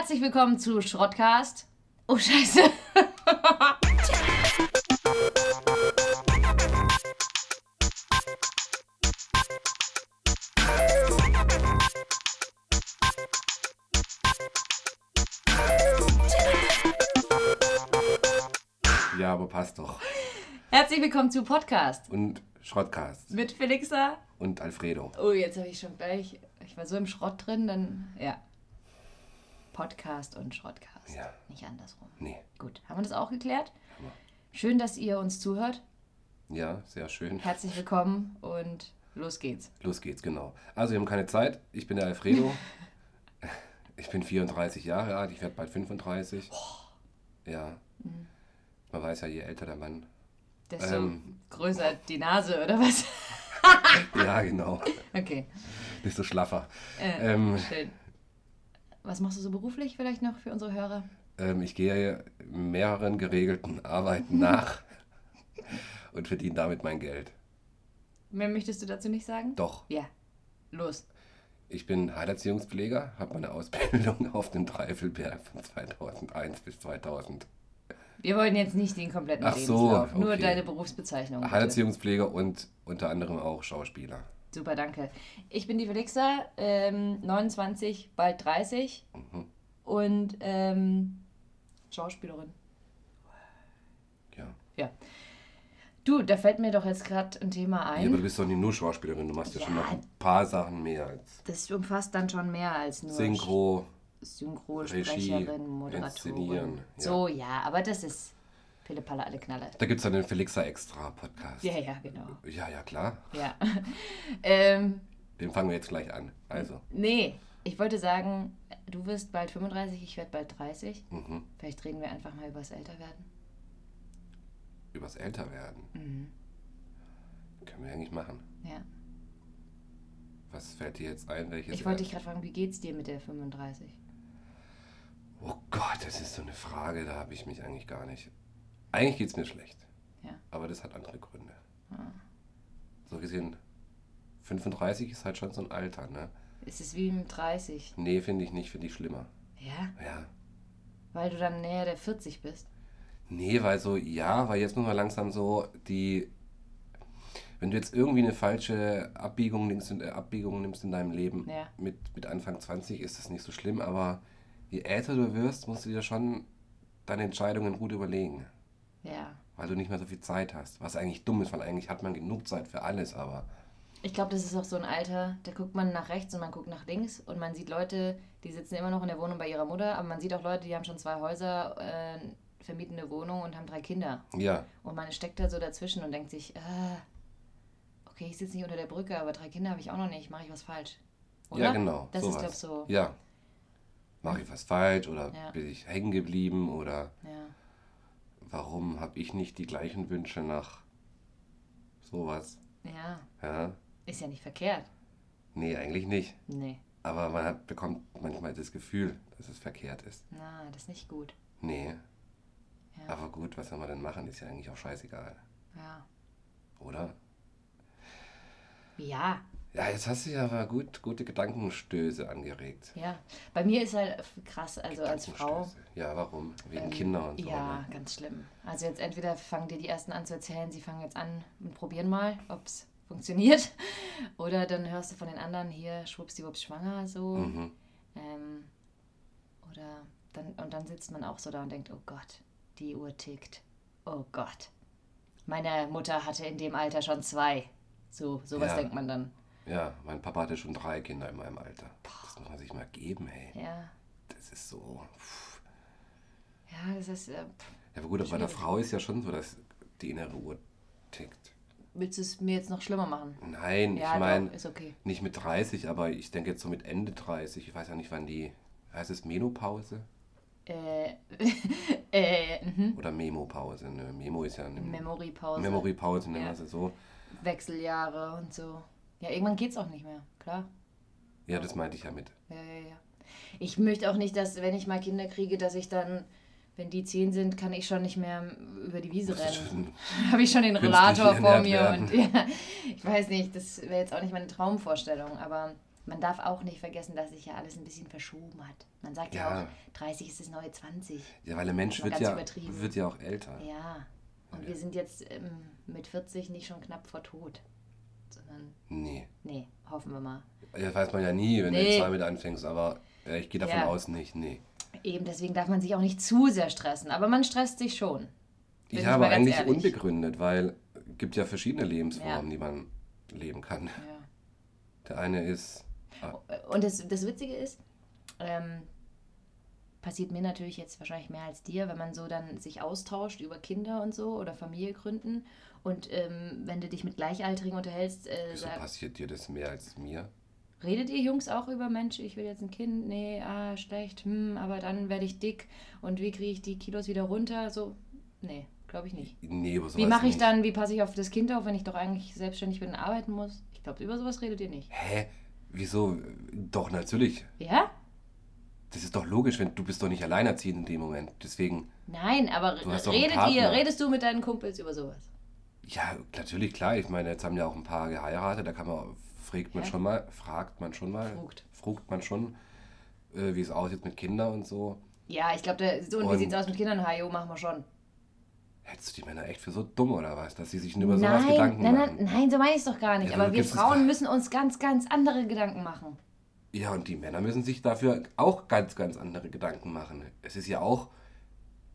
Herzlich willkommen zu Schrottcast. Oh, Scheiße. Ja, aber passt doch. Herzlich willkommen zu Podcast Und Schrottcast. mit Felixa. Und Alfredo. Oh, jetzt habe ich schon gleich. Ich war so im Schrott drin, dann. Ja. Podcast und Schrottcast. Ja. Nicht andersrum. Nee. Gut, haben wir das auch geklärt? Wir. Schön, dass ihr uns zuhört. Ja, sehr schön. Herzlich willkommen und los geht's. Los geht's, genau. Also, wir haben keine Zeit. Ich bin der Alfredo. Ich bin 34 Jahre alt. Ich werde bald 35. Ja. Man weiß ja, je älter der Mann. Desto Ähm. größer die Nase, oder was? Ja, genau. Okay. Desto schlaffer. Äh, Ähm, Schön. Was machst du so beruflich vielleicht noch für unsere Hörer? ähm, ich gehe mehreren geregelten Arbeiten nach und verdiene damit mein Geld. Mehr möchtest du dazu nicht sagen? Doch. Ja. Los. Ich bin Heilerziehungspfleger, habe meine Ausbildung auf dem Dreifelberg von 2001 bis 2000. Wir wollen jetzt nicht den kompletten Ach so, Lebenslauf, nur okay. deine Berufsbezeichnung. Heilerziehungspfleger und unter anderem auch Schauspieler. Super, danke. Ich bin die Felixa, ähm, 29, bald 30 Mhm. und ähm, Schauspielerin. Ja. Ja. Du, da fällt mir doch jetzt gerade ein Thema ja. ein. Aber du bist doch nicht nur Schauspielerin, du machst ja, schon Ja. noch ein paar Sachen mehr als das umfasst dann schon mehr als nur Synchro. Synchrosprecherin, Regie, Moderatorin. Ja. So, ja, aber das ist Pille-Palle, alle Knalle. Da gibt es dann den Felixa Extra Podcast. Ja, ja, genau. Ja, ja, klar. Ja. ähm, Den fangen wir jetzt gleich an. Also, nee, ich wollte sagen, du wirst bald 35, ich werde bald 30. mhm. Vielleicht reden wir einfach mal über das Älterwerden. übers Älterwerden. Mhm. Können wir eigentlich machen. Ja. Was fällt dir jetzt ein? Welches Ich wollte dich gerade fragen, wie geht's dir mit der 35? Oh Gott, das ist so eine Frage, da habe ich mich eigentlich gar nicht. Eigentlich geht es mir schlecht. Ja. Aber das hat andere Gründe. Ah. So gesehen, 35 ist halt schon so ein Alter, ne? Ist es wie mit 30? Nee, finde ich nicht, finde ich schlimmer. Ja? Ja. Weil du dann näher der 40 bist? Nee, weil so, ja, weil jetzt muss man langsam so die. Wenn du jetzt irgendwie eine falsche Abbiegung nimmst, äh, Abbiegung nimmst in deinem Leben Ja. mit, mit Anfang 20, ist das nicht so schlimm, aber je älter du wirst, musst du dir schon deine Entscheidungen gut überlegen. Ja. Weil du nicht mehr so viel Zeit hast. Was eigentlich dumm ist, weil eigentlich hat man genug Zeit für alles, aber. Ich glaube, das ist auch so ein Alter, da guckt man nach rechts und man guckt nach links und man sieht Leute, die sitzen immer noch in der Wohnung bei ihrer Mutter, aber man sieht auch Leute, die haben schon zwei Häuser, äh, vermieten eine Wohnung und haben drei Kinder. Ja, Und man steckt da so dazwischen und denkt sich, ah, okay, ich sitze nicht unter der Brücke, aber drei Kinder habe ich auch noch nicht, mache ich was falsch? Oder? ja genau. Das sowas. ist, glaube ich, so. Ja. Mache ich was falsch oder Ja. bin ich hängen geblieben oder Ja. Warum habe ich nicht die gleichen Wünsche nach sowas? ja, Ja. ist ja nicht verkehrt. Nee, eigentlich nicht. Nee, Aber man hat, bekommt manchmal das Gefühl, dass es verkehrt ist. na, das ist nicht gut. Nee. Ja. Aber gut, was soll man denn machen? Ist ja eigentlich auch scheißegal. Ja. Oder? Ja, Ja, jetzt hast du ja aber gut, gute Gedankenstöße angeregt. ja. Bei mir ist halt krass, also als Frau. Ja, warum? Wegen Ähm, Kinder und so. Ja, Ne? ganz schlimm. Also jetzt entweder fangen dir die ersten an zu erzählen, sie fangen jetzt an und probieren mal, ob es funktioniert. Oder dann hörst du von den anderen hier schwuppsdiwupps schwanger so. Mhm. Ähm, oder dann, und dann sitzt man auch so da und denkt, oh Gott, die Uhr tickt. Oh Gott. Meine Mutter hatte in dem Alter schon zwei. So, sowas Ja. denkt man dann. Ja, mein Papa hatte schon drei Kinder in meinem Alter. Das muss man sich mal geben, ey. Ja. Das ist so. pff. Ja, das ist. Äh. Ja, aber gut, aber bei der. Frau ist ja schon so, dass die innere Uhr tickt. willst du es mir jetzt noch schlimmer machen? Nein, Ja, ich meine, okay. nicht mit 30, aber ich denke jetzt so mit Ende 30. Ich weiß ja nicht, wann die. Heißt es Menopause? Äh, äh, mhm. Oder Memopause? Ne? Memo ist ja eine Memory-Pause. Memory-Pause, nennen Ja. wir sie so. Wechseljahre und so. Ja, irgendwann geht's auch nicht mehr, klar. Ja, das meinte ich ja mit. Ja, ja, ja. Ich möchte auch nicht, dass, wenn ich mal Kinder kriege, dass ich dann, wenn die zehn sind, kann ich schon nicht mehr über die Wiese rennen. Habe ich schon den Rollator vor mir und ja, ich weiß nicht, das wäre jetzt auch nicht meine Traumvorstellung, aber man darf auch nicht vergessen, dass sich ja alles ein bisschen verschoben hat. Man sagt ja, Ja. auch, 30 ist das neue 20. Ja, weil der Mensch wird ja, wird ja auch älter. Ja. Und wir sind jetzt ähm, mit 40 nicht schon knapp vor Tod. Sondern, Nee. nee, hoffen wir mal. Ja, weiß man ja nie, wenn du Nee. jetzt damit anfängst, aber ich gehe davon Ja. aus nicht, nee. Eben, deswegen darf man sich auch nicht zu sehr stressen. Aber man stresst sich schon. Bin ich ja, aber eigentlich ehrlich. unbegründet, weil es gibt ja verschiedene Lebensformen, Ja. die man leben kann. Ja. Der eine ist, ah, Und das, das Witzige ist, ähm, passiert mir natürlich jetzt wahrscheinlich mehr als dir, wenn man so dann sich austauscht über Kinder und so oder Familie gründen. Und ähm, wenn du dich mit Gleichaltrigen unterhältst, äh, wieso sag, passiert dir das mehr als mir? redet ihr Jungs auch über Mensch, ich will jetzt ein Kind, nee, ah, schlecht, hm, aber dann werde ich dick und wie kriege ich die Kilos wieder runter? So, nee, glaube ich nicht. Nee, sowas Wie mache ich nicht. dann, wie passe ich auf das Kind auf, wenn ich doch eigentlich selbstständig bin und arbeiten muss? Ich glaube, über sowas redet ihr nicht. Hä? Wieso? Doch, natürlich. Ja? Das ist doch logisch, wenn du bist doch nicht alleinerziehend in dem Moment. Deswegen, Nein, aber redet ihr, redest du mit deinen Kumpels über sowas? Ja, natürlich, klar. Ich meine, jetzt haben ja auch ein paar geheiratet, da kann man, fragt man Ja. schon mal, fragt man schon mal, Frugt. frugt man schon, äh, wie es aussieht mit Kindern und so. Ja, ich glaube, so und wie Und- sieht's aus mit Kindern? Hajo, machen wir schon. Hättest du die Männer echt für so dumm oder was, dass sie sich nur über sowas Nein, Gedanken nein, machen? nein, nein, so meine ich es doch gar nicht. Ja, aber wir es Frauen müssen uns ganz, ganz andere Gedanken machen. Ja, und die Männer müssen sich dafür auch ganz, ganz andere Gedanken machen. Es ist ja auch,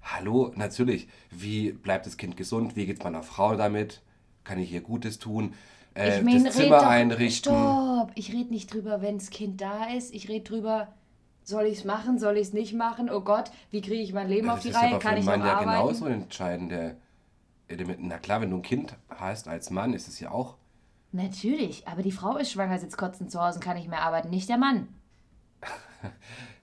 hallo, natürlich, wie bleibt das Kind gesund? Wie geht meiner Frau damit? Kann ich ihr Gutes tun? Äh, ich meine, das Zimmer doch, einrichten? Stopp! Ich rede nicht drüber, wenn das Kind da ist. Ich rede drüber, soll ich es machen, soll ich es nicht machen? Oh Gott, wie kriege ich mein Leben Ja, auf das die Reihe? Kann ich Mann noch ja arbeiten? genauso entscheidend. Der, der mit- na klar, wenn du ein Kind hast als Mann, ist es ja auch. Natürlich, aber die Frau ist schwanger, sitzt kotzend zu Hause und kann nicht mehr arbeiten, nicht der Mann.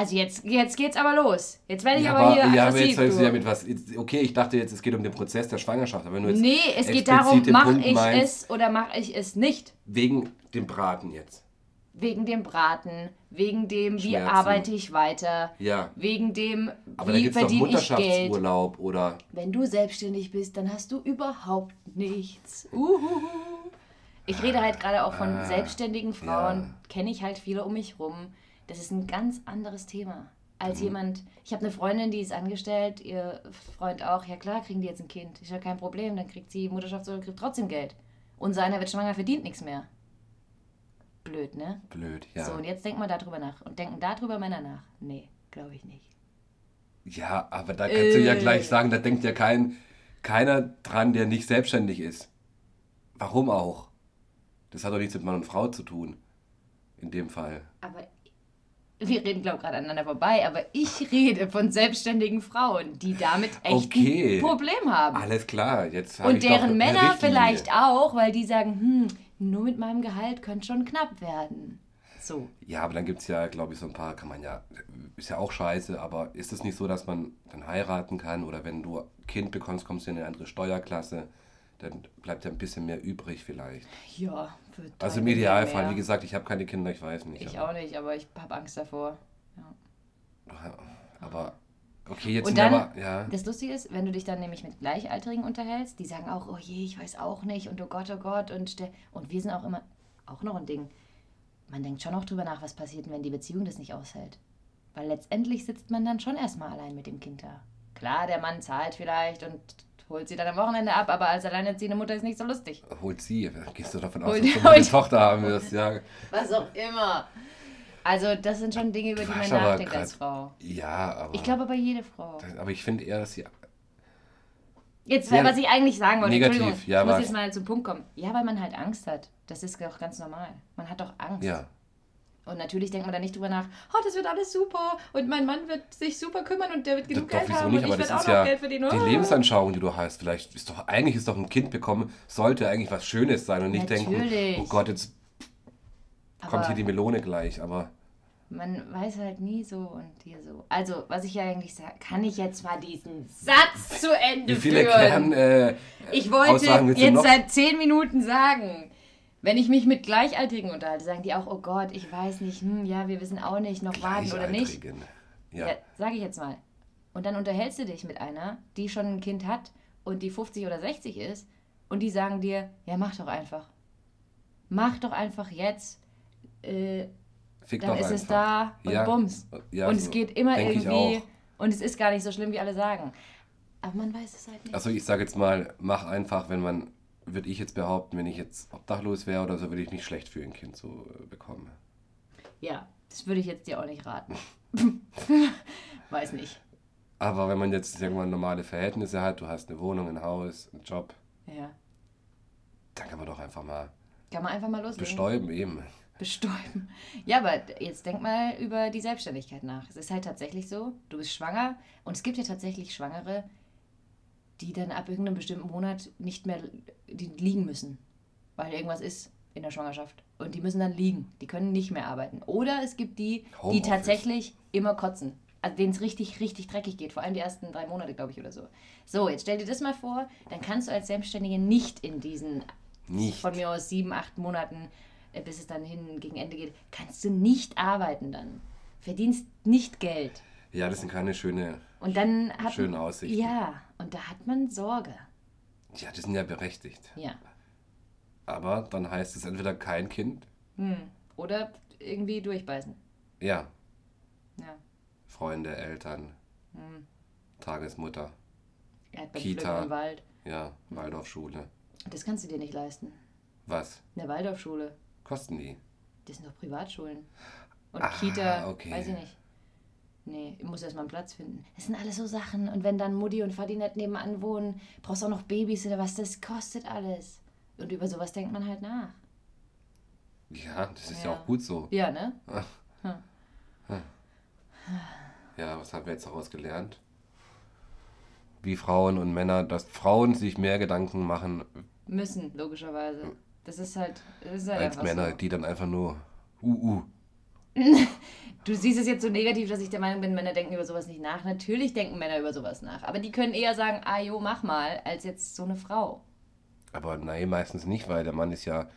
Also jetzt, jetzt geht's aber los. Jetzt werde ich ja, aber hier ja, aber aggressiv. jetzt willst du ja mit was. jetzt- Okay, ich dachte jetzt, es geht um den Prozess der Schwangerschaft. Aber du jetzt nee, es geht darum, mache ich meinst, es oder mache ich es nicht. Wegen dem Braten jetzt. Wegen dem Braten, wegen dem, wie Schmerzen. arbeite ich weiter, Ja. wegen dem, Aber wie verdiene ich Geld. Mutterschaftsurlaub oder. Wenn du selbstständig bist, dann hast du überhaupt nichts. Uhuhu. Ich rede halt gerade auch von Ah, selbstständigen Frauen, ja. kenne ich halt viele um mich rum. Das ist ein ganz anderes Thema. Als Mhm. jemand, ich habe eine Freundin, die ist angestellt, ihr Freund auch. Ja klar, kriegen die jetzt ein Kind. Ist ja kein Problem, dann kriegt sie Mutterschaftsurlaub, kriegt trotzdem Geld. Und seiner wird schwanger, verdient nichts mehr. Blöd, ne? Blöd, ja. So, und jetzt denken wir darüber nach. Und denken darüber Männer nach? Nee, glaube ich nicht. Ja, aber da kannst du ja Äh. gleich sagen, da denkt ja kein, keiner dran, der nicht selbstständig ist. Warum auch? Das hat doch nichts mit Mann und Frau zu tun. In dem Fall. Aber wir reden, glaube ich, gerade aneinander vorbei, aber ich rede von selbstständigen Frauen, die damit echt Okay. ein Problem haben. Alles klar, jetzt habe Und deren Männer vielleicht auch, weil die sagen, hm, nur mit meinem Gehalt könnte schon knapp werden. So. Ja, aber dann gibt es ja, glaube ich, so ein paar, kann man ja, ist ja auch scheiße, aber ist es nicht so, dass man dann heiraten kann oder wenn du Kind bekommst, kommst du in eine andere Steuerklasse, dann bleibt ja ein bisschen mehr übrig vielleicht. Ja, für Also im Idealfall, mehr. wie gesagt, ich habe keine Kinder, ich weiß nicht. Ich aber, auch nicht, aber ich habe Angst davor. Ja. aber okay, jetzt Und dann, aber, ja. das Lustige ist, wenn du dich dann nämlich mit Gleichaltrigen unterhältst, die sagen auch, oh je, ich weiß auch nicht und oh Gott, oh Gott und, und wir sind auch immer, auch noch ein Ding, man denkt schon auch drüber nach, was passiert, wenn die Beziehung das nicht aushält. Weil letztendlich sitzt man dann schon erstmal allein mit dem Kind da. Klar, der Mann zahlt vielleicht und holt sie dann am Wochenende ab, aber als alleinerziehende Mutter ist nicht so lustig. Holt sie, gehst du davon aus, Holt- dass du eine Tochter haben wirst, ja. Was auch immer. Also das sind schon Dinge, über die man Quatsch, nachdenkt grad- als Frau. Ja, aber. Ich glaube aber jede Frau. aber ich finde eher, dass sie. Jetzt, Sehr was ich eigentlich sagen wollte, negativ, Entschuldigung, ja, ich muss jetzt mal zum Punkt kommen. Ja, weil man halt Angst hat. Das ist doch ganz normal. Man hat doch Angst. Ja. Und natürlich denkt man da nicht drüber nach, oh, das wird alles super und mein Mann wird sich super kümmern und der wird genug Doch, Geld haben nicht, und aber ich das werde auch noch ja Geld verdienen. die Oh. Lebensanschauung, die du hast. Vielleicht ist doch, eigentlich ist doch ein Kind bekommen, sollte eigentlich was Schönes sein und nicht denken, Natürlich. oh Gott, jetzt kommt Aber hier die Melone gleich. Aber man weiß halt nie so und hier so. Also, was ich ja eigentlich sage, kann ich jetzt mal diesen Satz zu Ende wie viele führen? Kern, äh, Ich wollte jetzt noch? seit zehn Minuten sagen, wenn ich mich mit Gleichaltrigen unterhalte, sagen die auch, oh Gott, ich weiß nicht, hm, ja, wir wissen auch nicht, noch warten oder nicht. Ja. Ja, sage ich jetzt mal. Und dann unterhältst du dich mit einer, die schon ein Kind hat und die 50 oder 60 ist und die sagen dir, ja, mach doch einfach. Mach doch einfach jetzt. äh, Fick dann ist es einfach. da und Ja. bums. Ja, und so es geht immer irgendwie. Und es ist gar nicht so schlimm, wie alle sagen. Aber man weiß es halt nicht. Also ich sage jetzt mal, mach einfach, wenn man, würde ich jetzt behaupten, wenn ich jetzt obdachlos wäre oder so, würde ich mich schlecht für ein Kind so äh, bekommen. Ja, das würde ich jetzt dir auch nicht raten. weiß nicht. Aber wenn man jetzt irgendwann normale Verhältnisse hat, du hast eine Wohnung, ein Haus, einen Job, Ja. dann kann man doch einfach mal Kann man einfach mal loslegen. bestäuben eben. Bestäuben. Ja, aber jetzt denk mal über die Selbstständigkeit nach. Es ist halt tatsächlich so, du bist schwanger und es gibt ja tatsächlich Schwangere, die dann ab irgendeinem bestimmten Monat nicht mehr die liegen müssen, weil irgendwas ist in der Schwangerschaft. Und die müssen dann liegen. Die können nicht mehr arbeiten. Oder es gibt die, die Homeoffice. tatsächlich immer kotzen. Also denen es richtig, richtig dreckig geht. Vor allem die ersten drei Monate, glaube ich, oder so. So, jetzt stell dir das mal vor, dann kannst du als Selbstständige nicht in diesen Nicht. von mir aus sieben, acht Monaten, äh, bis es dann hin gegen Ende geht, kannst du nicht arbeiten dann. Verdienst nicht Geld. Ja, das sind keine schöne. Und dann hat Schöne Aussichten. Ja, und da hat man Sorge. Ja, die sind ja berechtigt. Ja. Aber dann heißt es entweder kein Kind, Hm. Oder irgendwie durchbeißen. ja, Ja. Freunde, Eltern, Hm. Tagesmutter, Kita. im Wald. ja, Waldorfschule. Das kannst du dir nicht leisten. Was? Eine Waldorfschule. Kosten die? Das sind doch Privatschulen. Und Ah, Kita, okay. weiß ich nicht. Nee, ich muss erstmal einen Platz finden. Das sind alles so Sachen. Und wenn dann Mutti und Vati nicht nebenan wohnen, brauchst du auch noch Babys oder was, das kostet alles. Und über sowas denkt man halt nach. Ja, das ist ja, Ja. auch gut so. Ja, ne? Ja, was haben wir jetzt daraus gelernt? Wie Frauen und Männer, dass Frauen sich mehr Gedanken machen Müssen, logischerweise. Das ist halt, das ist halt als Männer, so. die dann einfach nur uh, uh. Du siehst es jetzt so negativ, dass ich der Meinung bin, Männer denken über sowas nicht nach. Natürlich denken Männer über sowas nach. Aber die können eher sagen, ah jo, mach mal, als jetzt so eine Frau. Aber nein, meistens nicht, weil der Mann ist ja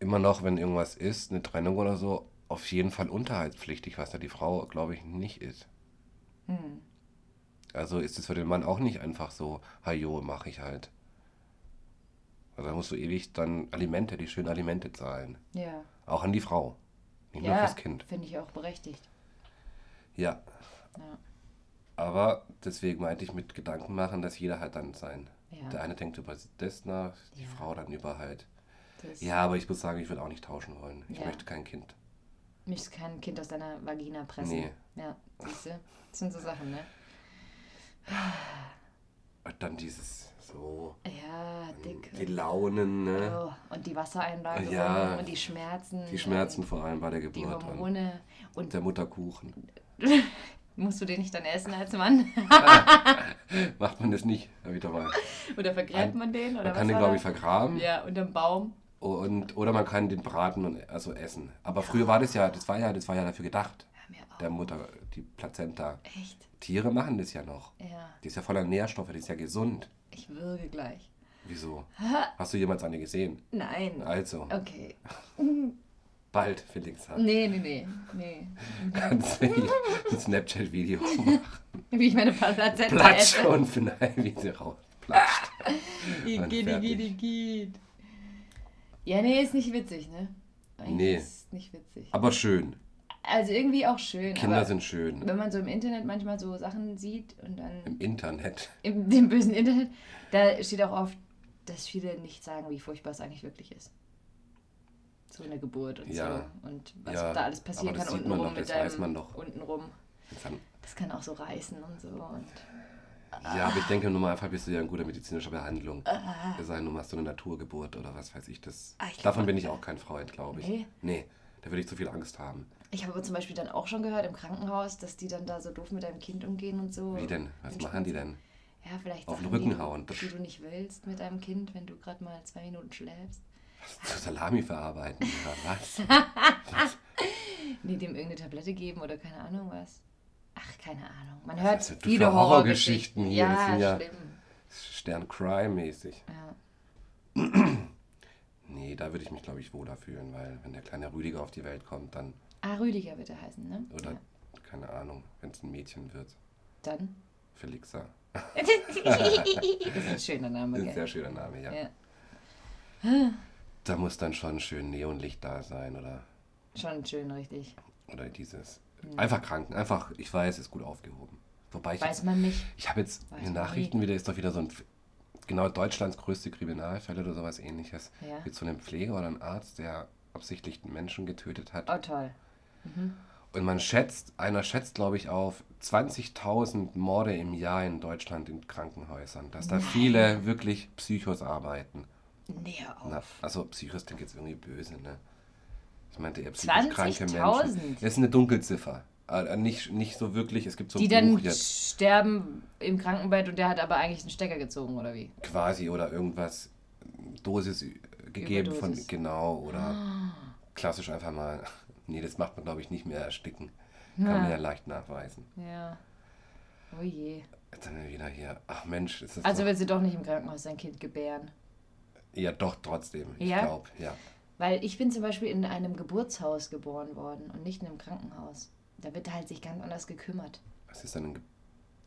immer noch, wenn irgendwas ist, eine Trennung oder so, auf jeden Fall unterhaltspflichtig, was da die Frau, glaube ich, nicht ist. Hm. Also ist es für den Mann auch nicht einfach so, hajo, mach ich halt. Also da musst du ewig dann Alimente, die schönen Alimente zahlen. Ja. Auch an die Frau. Nicht nur Ja, fürs Kind. finde ich auch berechtigt. Ja. Ja. Aber deswegen meinte ich mit Gedanken machen, dass jeder halt dann sein. Ja. Der eine denkt über das nach, die. Frau dann über halt. Das Ja, aber ich muss sagen, ich würde auch nicht tauschen wollen. Ich möchte kein Kind. Mich kein Kind aus deiner Vagina pressen. Nee. Ja, siehst du? Das sind so Sachen, ne? Und dann dieses so, Ja, dick. die Launen, ne? Oh, und die Wassereinlagerung Ja. und die Schmerzen. Die Schmerzen und vor allem bei der Die Geburt und Hormone. Und der Mutterkuchen. musst du den nicht dann essen als Mann? Macht man das nicht? Wieder mal. Oder vergräbt man den? Oder Man kann den, glaube ich, vergraben. Ja, unterm Baum. Und, oder man kann den braten und also essen. Aber früher war das ja, das war ja, das war ja dafür gedacht. Ja. Der Mutter, die Plazenta. Echt? Tiere machen das ja noch. Ja, Die ist ja voller Nährstoffe, die ist ja gesund. ich würge gleich. Wieso? Hast du jemals eine gesehen? Nein. Also, Okay. bald, Felix. Nee, nee, nee. nee. Kannst du ein Snapchat-Video machen. Wie ich meine Plazenta Platsch esse. und nein, wie sie raus. Platscht. Und Igitt, fertig. igitt, igitt. Ja, nee, ist nicht witzig, ne? Eigentlich Nee. Ist nicht witzig. Aber schön. Also irgendwie auch schön. Kinder sind schön. Wenn man so im Internet manchmal so Sachen sieht und dann Im Internet. im dem bösen Internet, da steht auch oft, dass viele nicht sagen, wie furchtbar es eigentlich wirklich ist. So in der Geburt und Ja. so. Und was Ja, da alles passieren kann untenrum doch, mit deinem man doch. untenrum. Das kann auch so reißen und so. Und Ja, aber ich denke, im Normalfall bist du ja in guter medizinischer Behandlung. Es sei denn, du machst so eine Naturgeburt oder was weiß ich. Das, Ah, ich glaub, davon bin ich auch kein Freund, glaube ich. Nee? Nee, da würde ich zu viel Angst haben. Ich habe aber zum Beispiel dann auch schon gehört im Krankenhaus, dass die dann da so doof mit deinem Kind umgehen und so. Wie denn? Was Und machen die denn? Ja, vielleicht Auf den Rücken die, hauen. Die du nicht willst mit deinem Kind, wenn du gerade mal zwei Minuten schläfst. Zur Salami verarbeiten oder was? Nee, dem irgendeine Tablette geben oder keine Ahnung was. Ach, keine Ahnung. Man Was hört für viele Horrorgeschichten hier? Das Ja, sind ja- schlimm. Stern Crime-mäßig. Ja. Nee, da würde ich mich, glaube ich, wohler fühlen, weil wenn der kleine Rüdiger auf die Welt kommt, dann, Ah, Rüdiger wird er heißen, ne? oder Ja. keine Ahnung, wenn es ein Mädchen wird. Dann. Felixa. das ist ein schöner Name, Ist ein gell? sehr schöner Name, ja. Ja. Da muss dann schon schön Neonlicht da sein oder Schon schön, richtig. Oder dieses. Einfach kranken, einfach, ich weiß, ist gut aufgehoben. Wobei ich. Weiß man nicht. Ich habe jetzt Weiß in den Nachrichten wieder, ist doch wieder so ein, genau Deutschlands größte Kriminalfälle oder sowas ähnliches. Ja. Mit so einem Pfleger oder einem Arzt, der absichtlich einen Menschen getötet hat. Oh, toll. Und man schätzt, einer schätzt, glaube ich, auf 20.000 Morde im Jahr in Deutschland in Krankenhäusern. Dass da viele wirklich Psychos arbeiten. Nee, hör auf. Na, also Psychos klingt jetzt irgendwie böse, ne? Ich meinte eher psychisch kranke 20.000? Menschen. Das ist eine Dunkelziffer. Äh, nicht, nicht so wirklich, es gibt so ein Die dann jetzt sterben im Krankenbett und der hat aber eigentlich einen Stecker gezogen, oder wie? quasi oder irgendwas Dosis gegeben Überdosis. von genau oder klassisch einfach mal. Nee, das macht man glaube ich nicht mehr ersticken. Kann man ja leicht nachweisen. Ja. Oh je. Jetzt sind wir wieder hier. Ach Mensch, ist das Also doch, willst du doch nicht im Krankenhaus dein Kind gebären? ja doch trotzdem. Ich Ja? glaube, ja. Weil ich bin zum Beispiel in einem Geburtshaus geboren worden und nicht in einem Krankenhaus. Da wird halt sich ganz anders gekümmert. Was ist denn ein Ge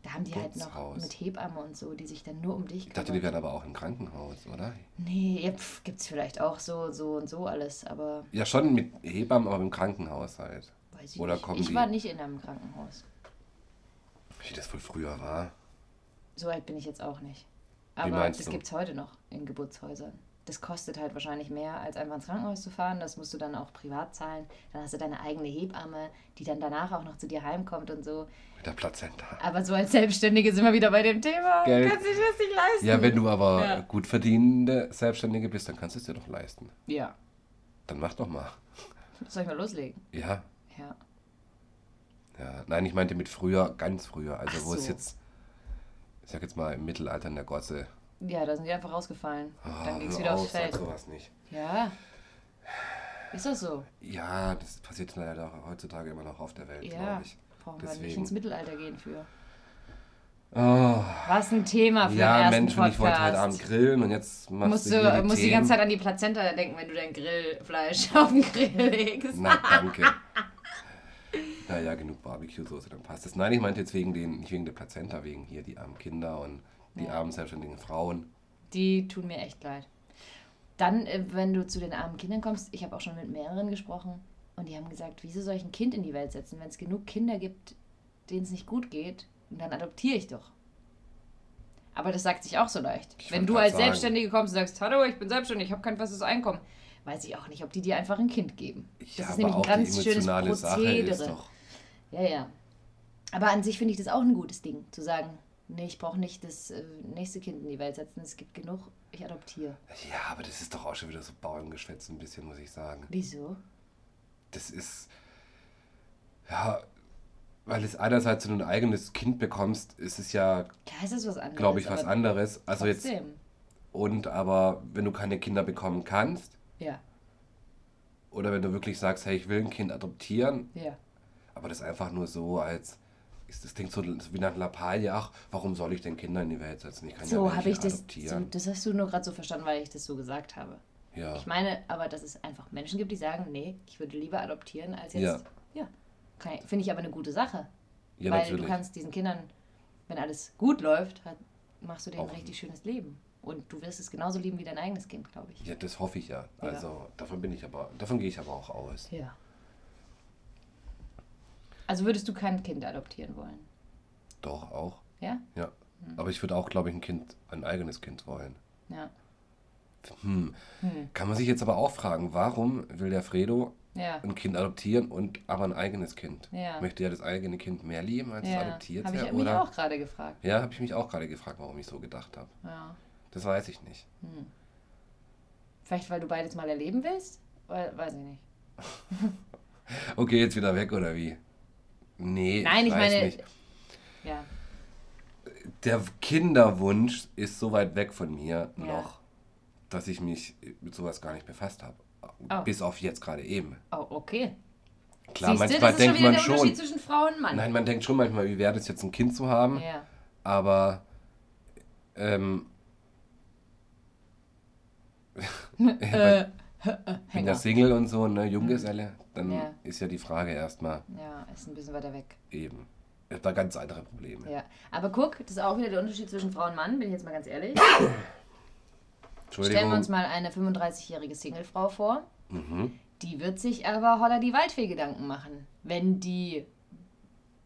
Da haben die halt noch mit Hebamme und so, die sich dann nur um dich Ich dachte, die wären aber auch im Krankenhaus, oder? Nee, ja, pf, gibt's vielleicht auch so, so und so alles, aber Ja, schon mit Hebammen, aber im Krankenhaus halt. weiß ich Oder nicht. kommen ich die- war nicht in einem Krankenhaus. Wie das wohl früher war. So alt bin ich jetzt auch nicht. Aber das gibt's heute noch in Geburtshäusern. Das kostet halt wahrscheinlich mehr, als einfach ins Krankenhaus zu fahren. Das musst du dann auch privat zahlen. Dann hast du deine eigene Hebamme, die dann danach auch noch zu dir heimkommt und so. Mit der Plazenta. Aber so als Selbstständige sind wir wieder bei dem Thema. Geld. Kannst dich das nicht leisten. Ja, wenn du aber Ja. gut verdienende Selbstständige bist, dann kannst du es dir doch leisten. Ja. Dann mach doch mal. Soll ich mal loslegen? Ja, Ja. ja. Nein, ich meinte mit früher, ganz früher. Also Ach wo es so. jetzt, ich sag jetzt mal im Mittelalter in der Gosse. Ja, da sind die einfach rausgefallen. Ah, dann ging's hör wieder auf, aufs sag Feld. sowas nicht. Ja. Ist das so? Ja, das passiert leider auch heutzutage immer noch auf der Welt, Ja. glaube ich. Brauchen wir nicht Deswegen. ins Mittelalter gehen für. Oh, Was ein Thema für den ja, ersten Mensch, und ich wollte heute Abend Podcast. grillen und jetzt machst Musst du du die musst die Themen. ganze Zeit an die Plazenta denken, wenn du dein Grillfleisch auf den Grill legst. Na, danke. naja, genug Barbecue-Soße, dann passt es. Nein, ich meinte jetzt wegen den, nicht wegen der Plazenta, wegen hier die armen Kinder und die Ja. armen selbstständigen Frauen. Die tun mir echt leid. Dann, äh, wenn du zu den armen Kindern kommst, ich habe auch schon mit mehreren gesprochen und die haben gesagt, wieso soll ich ein Kind in die Welt setzen, wenn es genug Kinder gibt, denen es nicht gut geht, und dann adoptiere ich doch. Aber das sagt sich auch so leicht. Ich wenn du als sagen. Selbstständige kommst und sagst, hallo, ich bin selbstständig, ich habe kein festes Einkommen, weiß ich auch nicht, ob die dir einfach ein Kind geben. Das ja, ist nämlich ein ganz schönes Prozedere. Ja, ja. Aber an sich finde ich das auch ein gutes Ding, zu sagen, nee, ich brauche nicht das äh, nächste Kind in die Welt setzen, es gibt genug, ich adoptiere. Ja, aber das ist doch auch schon wieder so Bauerngeschwätz ein bisschen, muss ich sagen. Wieso? Das ist. Ja, weil es einerseits, wenn du ein eigenes Kind bekommst, ist es ja, anderes. glaube ich, was anderes. Also jetzt. trotzdem. Und aber, wenn du keine Kinder bekommen kannst, Ja, oder wenn du wirklich sagst, hey, ich will ein Kind adoptieren, ja. aber das einfach nur so als. Ist- Das klingt so wie nach Lappalie, ach, warum soll ich denn Kinder in die Welt setzen? Ich kann ja So welche habe ich das. So, adoptieren. das hast du nur gerade so verstanden, weil ich das so gesagt habe. ja. Ich meine aber, dass es einfach Menschen gibt, die sagen, nee, ich würde lieber adoptieren als jetzt. Ja. Ja. Finde ich aber eine gute Sache. ja, weil natürlich. du kannst diesen Kindern, wenn alles gut läuft, hat, machst du denen ein richtig schönes Leben. Und du wirst es genauso lieben wie dein eigenes Kind, glaube ich. Ja, das hoffe ich ja. Also davon bin ich aber, davon gehe ich aber auch aus. Ja. Also würdest du kein Kind adoptieren wollen? Doch, auch. Ja? Ja. Aber ich würde auch, glaube ich, ein Kind, ein eigenes Kind wollen. Ja. Hm. Hm. Kann man sich jetzt aber auch fragen, warum will der Fredo Ja. ein Kind adoptieren und aber ein eigenes Kind? Ja. Möchte er das eigene Kind mehr lieben als das ja. adoptierte? Habe ich mich oder? auch gerade gefragt. Ja, habe ich mich auch gerade gefragt, warum ich so gedacht habe. Ja. Das weiß ich nicht. Vielleicht, weil du beides mal erleben willst? Weiß ich nicht. Okay, jetzt wieder weg oder wie? Nee, Nein, ich weiß meine. nicht. Ja. Der Kinderwunsch ist so weit weg von mir Ja. noch, dass ich mich mit sowas gar nicht befasst habe. Oh. Bis auf jetzt gerade eben. Oh, okay. Klar, Siehst du, manchmal das ist schon denkt man schon. Unterschied zwischen Frau und Mann. Nein, man denkt schon manchmal, wie wäre das jetzt ein Kind zu haben, Ja. aber ähm, Äh, ja Hänger. Single und so, ne, Junggeselle, dann Ja. ist ja die Frage erstmal Ja, ist ein bisschen weiter weg. eben. Ich hab da ganz andere Probleme. Ja. Aber guck, das ist auch wieder der Unterschied zwischen Frau und Mann, bin ich jetzt mal ganz ehrlich. Entschuldigung. Stellen wir uns mal eine 35-jährige Singlefrau vor, mhm. Die wird sich aber holla die Waldfee Gedanken machen, wenn die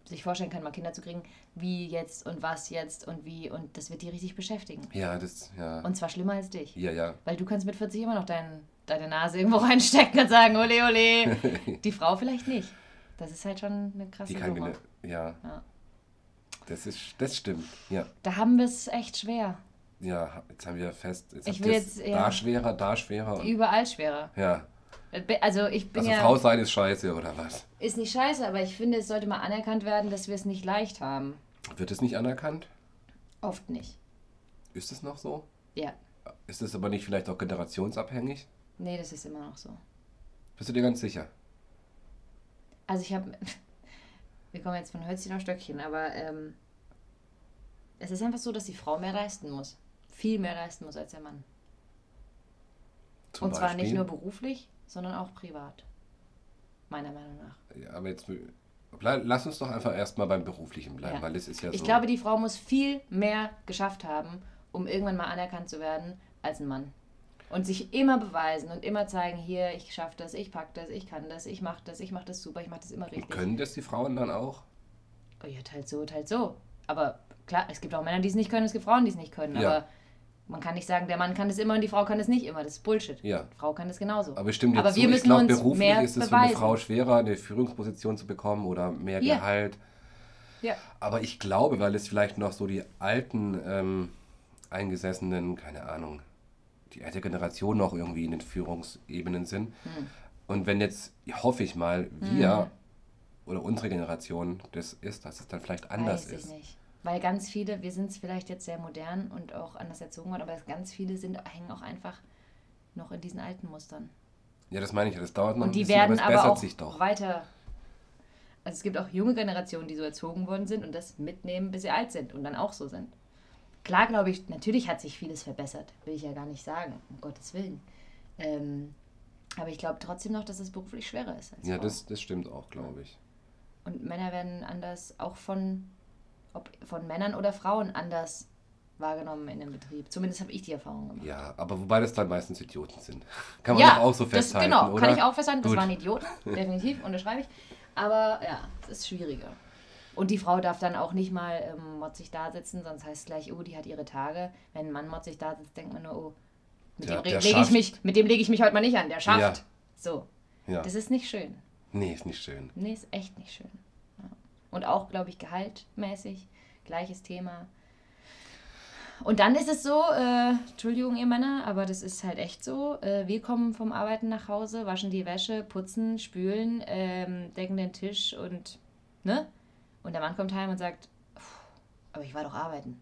sich vorstellen kann, mal Kinder zu kriegen, wie jetzt und was jetzt und wie und das wird die richtig beschäftigen. Ja, das, ja. Und zwar schlimmer als dich. Ja, ja. Weil du kannst mit 40 immer noch dein, deine Nase irgendwo reinstecken und sagen, ole, ole. Die Frau vielleicht nicht. Das ist halt schon eine krasse Die kann genau, ja. Ja. Das ist, das stimmt. Ja. Da haben wir es echt schwer. Ja, jetzt haben wir fest. Jetzt Ich will jetzt, ja. da schwerer, da schwerer. Überall schwerer. ja. Also ich bin Also ja... Frau sein ist scheiße, oder was? Ist nicht scheiße, aber ich finde, es sollte mal anerkannt werden, dass wir es nicht leicht haben. Wird es nicht anerkannt? Oft nicht. Ist es noch so? Ja. Ist es aber nicht vielleicht auch generationsabhängig? Nee, das ist immer noch so. Bist du dir ganz sicher? Also ich habe... Wir kommen jetzt von Hölzchen auf Stöckchen, aber ähm, es ist einfach so, dass die Frau mehr leisten muss. Viel mehr leisten muss als der Mann. Zum Und zwar nicht nur beruflich, sondern auch privat. Meiner Meinung nach. Ja, aber jetzt lass uns doch einfach erstmal beim Beruflichen bleiben, Ja. weil es ist ja Ich so. glaube, die Frau muss viel mehr geschafft haben, um irgendwann mal anerkannt zu werden als ein Mann. Und sich immer beweisen und immer zeigen, hier, ich schaffe das, ich pack das, ich kann das, ich mache das, ich mache das super, ich mache das immer richtig. Können das die Frauen dann auch? Oh ja, teils so, teils so. Aber klar, es gibt auch Männer, die es nicht können, es gibt Frauen, die es nicht können. Ja. Aber man kann nicht sagen, der Mann kann das immer und die Frau kann das nicht immer. Das ist Bullshit. Ja. Die Frau kann das genauso. Aber stimmt Aber so, wir ich müssen glaube, uns beruflich mehr ist es für eine beweisen. Frau schwerer, eine Führungsposition zu bekommen oder mehr Ja. Gehalt. Ja. Aber ich glaube, weil es vielleicht noch so die alten ähm, Eingesessenen, keine Ahnung, die alte Generation noch irgendwie in den Führungsebenen sind. Hm. Und wenn jetzt, hoffe ich mal, wir oder unsere Generation das ist, dass es dann vielleicht anders Weiß ich ist. nicht. Weil ganz viele, wir sind vielleicht jetzt sehr modern und auch anders erzogen worden, aber ganz viele sind, hängen auch einfach noch in diesen alten Mustern. Ja, das meine ich, ja, das dauert noch Und ein die bisschen, werden aber es aber bessert auch sich doch. weiter. Also es gibt auch junge Generationen, die so erzogen worden sind und das mitnehmen, bis sie alt sind und dann auch so sind. Klar, glaube ich, natürlich hat sich vieles verbessert, will ich ja gar nicht sagen, um Gottes Willen. Ähm, aber ich glaube trotzdem noch, dass es beruflich schwerer ist als Ja, Frau. das, das stimmt auch, glaube ich. Und Männer werden anders, auch von, ob von Männern oder Frauen anders wahrgenommen in dem Betrieb. Zumindest habe ich die Erfahrung gemacht. Ja, aber wobei das dann meistens Idioten sind. Kann man Ja, doch auch so das, festhalten, genau, oder? kann ich auch festhalten, das Gut. waren Idioten, definitiv, unterschreibe ich. Aber ja, es ist schwieriger. Und die Frau darf dann auch nicht mal ähm, motzig da sitzen, sonst heißt es gleich, oh, die hat ihre Tage. Wenn ein Mann motzig da sitzt, denkt man nur, oh, mit Der- dem lege ich mich, mit dem lege ich mich heute mal nicht an, der schafft. Ja. So, Ja. das ist nicht schön. Nee, ist nicht schön. Nee, ist echt nicht schön. Ja. Und auch, glaube ich, gehaltmäßig, gleiches Thema. Und dann ist es so, äh, Entschuldigung, ihr Männer, aber das ist halt echt so. Äh, wir kommen vom Arbeiten nach Hause, waschen die Wäsche, putzen, spülen, ähm, decken den Tisch und, ne? Und der Mann kommt heim und sagt, "Puh, aber ich war doch arbeiten.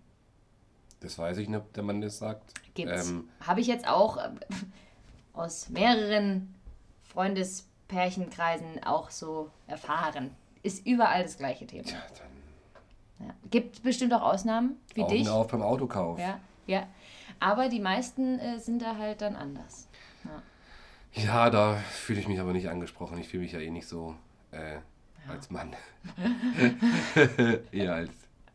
Das weiß ich nicht, ob der Mann das sagt. Gibt's. Ähm, Habe ich jetzt auch äh, aus mehreren Freundespärchenkreisen auch so erfahren. Ist überall das gleiche Thema. tja, dann Ja. Gibt bestimmt auch Ausnahmen, wie Augen dich. auf beim Autokauf. Ja, ja. Aber die meisten äh, sind da halt dann anders. Ja, da fühle ich mich aber nicht angesprochen. Ich fühle mich ja eh nicht so äh, als Mann. Eher als,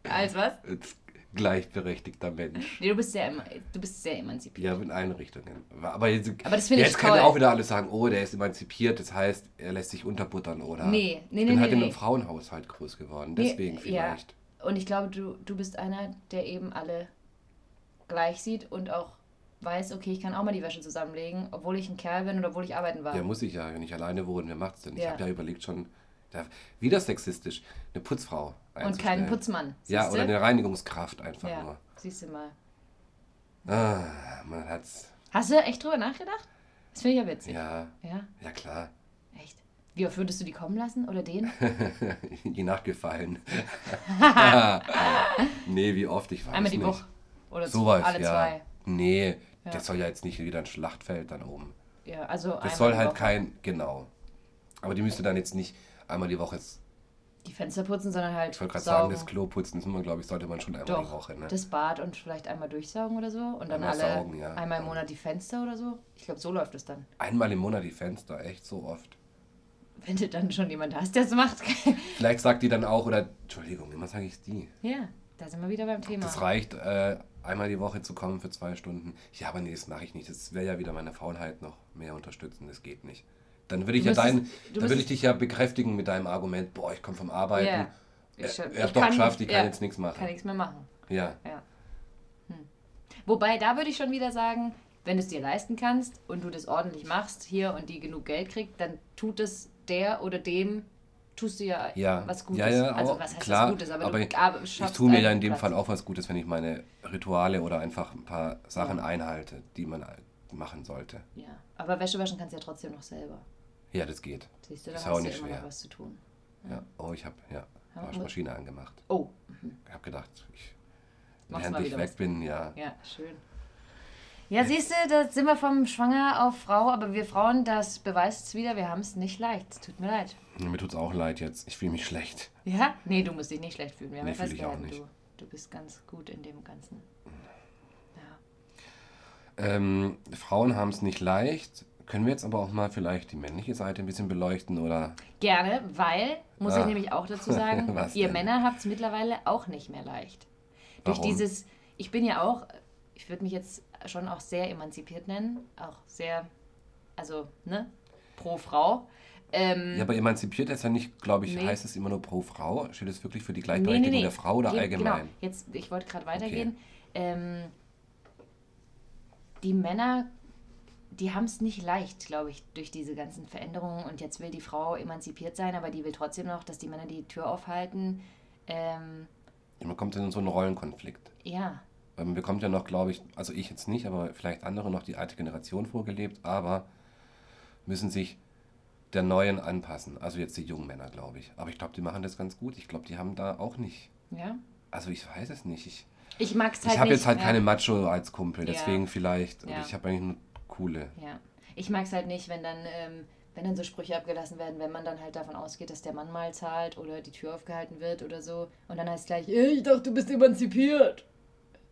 Als was? als gleichberechtigter Mensch. Nee, du bist sehr, du bist sehr emanzipiert. Ja, in allen Richtungen. Aber jetzt, Aber das finde ich jetzt können toll. auch wieder alle sagen, oh, der ist emanzipiert, das heißt, er lässt sich unterbuttern, oder? Nee, nee, ich nee, bin halt nee, in nee. einem Frauenhaushalt groß geworden, Nee, deswegen ja. vielleicht. Und ich glaube, du, du bist einer, der eben alle gleich sieht und auch weiß, okay, ich kann auch mal die Wäsche zusammenlegen, obwohl ich ein Kerl bin oder obwohl ich arbeiten war. Ja, muss ich ja, wenn ich alleine wohne, wer macht's denn? Ich Ja. habe ja überlegt schon, da, wieder sexistisch, eine Putzfrau und keinen. Putzmann. Ja, siehste? oder eine Reinigungskraft einfach Ja, nur. siehst du mal. Ah, man hat's, Hast du echt drüber nachgedacht? Das finde ich ja witzig. ja, Ja, ja klar, echt. Wie oft würdest du die kommen lassen oder den? je nach Gefallen. nee, wie oft, ich weiß Einmal die nicht. Woche. Oder Sowas, alle ja. zwei. Nee, Ja. das soll ja jetzt nicht wieder ein Schlachtfeld dann oben. Ja, also Das soll halt Woche. kein, genau. Aber die müsste dann jetzt nicht einmal die Woche, die Fenster putzen, sondern halt ich wollte gerade sagen, das Klo putzen, das glaube ich, sollte man schon einmal die Doch, Woche, ne? das Bad und vielleicht einmal durchsaugen oder so und dann Einmal alle saugen, ja. einmal im Monat die Fenster oder so. Ich glaube, so läuft es dann. Einmal im Monat die Fenster, echt so oft. Wenn du dann schon jemand hast, der es macht. Vielleicht sagt die dann auch, oder, Entschuldigung, immer sage ich die. ja, da sind wir wieder beim Thema. Das reicht, äh, einmal die Woche zu kommen für zwei Stunden. Ja, aber nee, das mache ich nicht. Das wäre ja wieder meine Faulheit noch mehr unterstützen. Das geht nicht. Dann würde ich, ja dein, dann würde ich dich ja bekräftigen mit deinem Argument, boah, ich komme vom Arbeiten. Ja. Er, Ich, er ich hat doch geschafft, ich kann ja, jetzt nichts machen. Kann nichts mehr machen. Ja. Ja. Hm. Wobei, da würde ich schon wieder sagen, wenn du es dir leisten kannst und du das ordentlich machst hier und die genug Geld kriegt, dann tut es der oder dem, tust du ja, Ja, was Gutes. ja, ja, also was heißt klar, was Gutes, aber, aber du ich- aber Ich schaffst tue mir ja in dem Platz. Fall auch was Gutes, wenn ich meine Rituale oder einfach ein paar Sachen einhalte, die man machen sollte. Ja, aber Wäsche waschen kannst du ja trotzdem noch selber. Ja, das geht. Siehst du, da Ist hast auch nicht schwer. was zu tun. Ja. Oh, ich habe ja, Ja, Waschmaschine angemacht. Oh, Ich habe gedacht, ich, während ich weg bin, ja. ja, schön. Ja, siehst du, da sind wir vom Schwanger auf Frau, aber wir Frauen, das beweist es wieder, wir haben es nicht leicht. Es tut mir leid. Mir tut's auch leid jetzt. Ich fühle mich schlecht. Ja? Nee, du musst dich nicht schlecht fühlen. Wir haben Nee, ja fühl ich auch nicht. du, du bist ganz gut in dem Ganzen. Ja. Ähm, Frauen haben es nicht leicht. Können wir jetzt aber auch mal vielleicht die männliche Seite ein bisschen beleuchten oder? Gerne, weil, muss ich Ah. nämlich auch dazu sagen, ihr? Männer habt es mittlerweile auch nicht mehr leicht. Durch Warum? dieses, ich bin ja auch, ich würde mich jetzt schon auch sehr emanzipiert nennen, auch sehr, also, ne, pro Frau. Ähm, Ja, aber emanzipiert ist ja nicht, glaube ich, Nee. heißt es immer nur pro Frau. Steht es wirklich für die Gleichberechtigung nee, nee. der Frau oder Ge- allgemein? Genau. Jetzt, ich wollte gerade weitergehen. Ähm, die Männer, die haben es nicht leicht, glaube ich, durch diese ganzen Veränderungen. Und jetzt will die Frau emanzipiert sein, aber die will trotzdem noch, dass die Männer die Tür aufhalten. Ähm, Man kommt in so einen Rollenkonflikt. ja, Weil man bekommt ja noch, glaube ich, also ich jetzt nicht, aber vielleicht andere noch die alte Generation vorgelebt, aber müssen sich der Neuen anpassen. Also jetzt die jungen Männer, glaube ich. Aber ich glaube, die machen das ganz gut. Ich glaube, die haben da auch nicht. ja. Also ich weiß es nicht. Ich, Ich mag es halt ich habe jetzt halt ja. keine Macho als Kumpel, Ja. deswegen vielleicht. Ja. Und ich habe eigentlich nur coole. Ja, ich mag es halt nicht, wenn dann, ähm, wenn dann so Sprüche abgelassen werden, wenn man dann halt davon ausgeht, dass der Mann mal zahlt oder die Tür aufgehalten wird oder so. Und dann heißt es gleich, "Ey, ich dachte, du bist emanzipiert.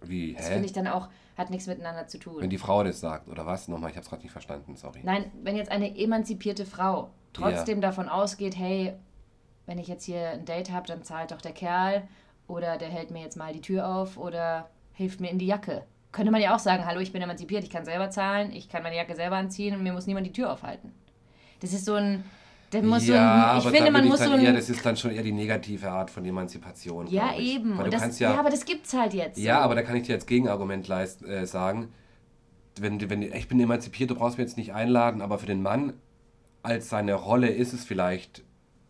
Wie, Das hä? finde ich dann auch, hat nichts miteinander zu tun. Wenn die Frau das sagt, oder was? Nochmal, ich habe es gerade nicht verstanden, sorry. Nein, wenn jetzt eine emanzipierte Frau trotzdem davon ausgeht, hey, wenn ich jetzt hier ein Date habe, dann zahlt doch der Kerl oder der hält mir jetzt mal die Tür auf oder hilft mir in die Jacke. Könnte man ja auch sagen, hallo, ich bin emanzipiert, ich kann selber zahlen, ich kann meine Jacke selber anziehen und mir muss niemand die Tür aufhalten. Das ist so ein, der muss so ein, ich finde, man würde muss ich so eher, das ist dann schon eher die negative Art von Emanzipation. ja ich. eben, Weil du das, kannst ja, ja, aber das gibt's halt jetzt. Ja, aber da kann ich dir jetzt Gegenargument leist, äh, sagen. Wenn, wenn, ich bin emanzipiert, du brauchst mich jetzt nicht einladen, aber für den Mann als seine Rolle ist es vielleicht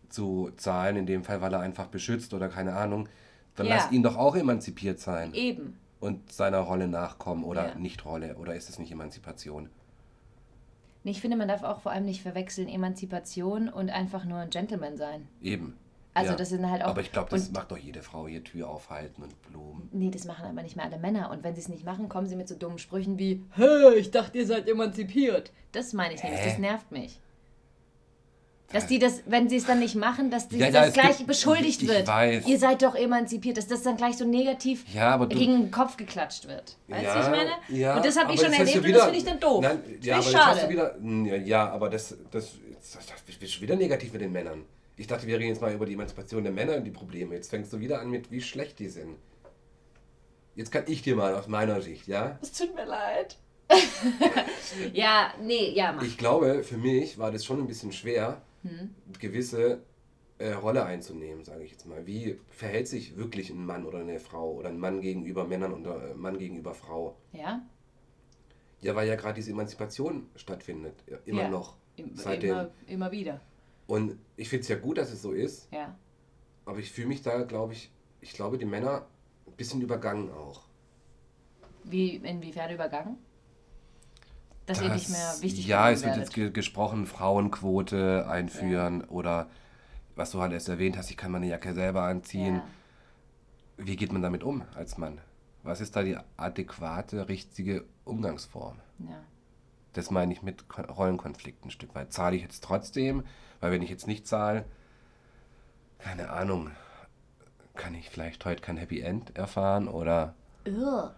zu zahlen, in dem Fall, weil er einfach beschützt oder keine Ahnung. Dann Ja. lass ihn doch auch emanzipiert sein Eben. Und seiner Rolle nachkommen oder Ja. nicht Rolle. Oder ist es nicht Emanzipation? Nee, Ich finde, man darf auch vor allem nicht verwechseln Emanzipation und einfach nur ein Gentleman sein. Eben. Also ja. das sind halt auch... Aber ich glaube, das macht doch jede Frau, hier Tür aufhalten und Blumen. Nee, das machen aber nicht mehr alle Männer. Und wenn sie es nicht machen, kommen sie mit so dummen Sprüchen wie, Hä, ich dachte, ihr seid emanzipiert. Das meine ich nämlich, Hä? das nervt mich. Dass die das, wenn sie es dann nicht machen, dass die, Ja, ja, das es gleich gibt- beschuldigt ich wird. weiß. Ihr seid doch emanzipiert, dass das dann gleich so negativ Ja, aber du, gegen den Kopf geklatscht wird. Weißt du, ich meine? Ja, und das habe ich schon erlebt du und das finde ich dann doof. Nein, das ja, ich aber schade. du wieder. Ja, aber das, das, das, das bist du wieder negativ mit den Männern. Ich dachte, wir reden jetzt mal über die Emanzipation der Männer und die Probleme. Jetzt fängst du wieder an mit, wie schlecht die sind. Jetzt kann ich dir mal aus meiner Sicht, ja? Es tut mir leid. ja, nee, ja, mach. Ich glaube, für mich war das schon ein bisschen schwer, Hm. gewisse äh, Rolle einzunehmen, sage ich jetzt mal. Wie verhält sich wirklich ein Mann oder eine Frau oder ein Mann gegenüber Männern oder äh, Mann gegenüber Frau? Ja? Ja, weil ja gerade diese Emanzipation stattfindet. Immer Ja. noch. Im- Seitdem. Immer, immer wieder. Und ich finde es ja gut, dass es so ist, Ja. aber ich fühle mich da, glaube ich, ich glaube, die Männer ein bisschen übergangen auch. Wie, inwiefern übergangen? Dass ihr nicht mehr wichtig Ja, es wird jetzt ge gesprochen, Frauenquote einführen oder was du halt erst erwähnt hast, ich kann meine Jacke selber anziehen. Ja. Wie geht man damit um als Mann? Was ist da die adäquate, richtige Umgangsform? Ja. Das meine ich mit Kon- Rollenkonflikten ein Stück weit. Zahle ich jetzt trotzdem, weil wenn ich jetzt nicht zahle, keine Ahnung, kann ich vielleicht heute kein Happy End erfahren oder, Ugh.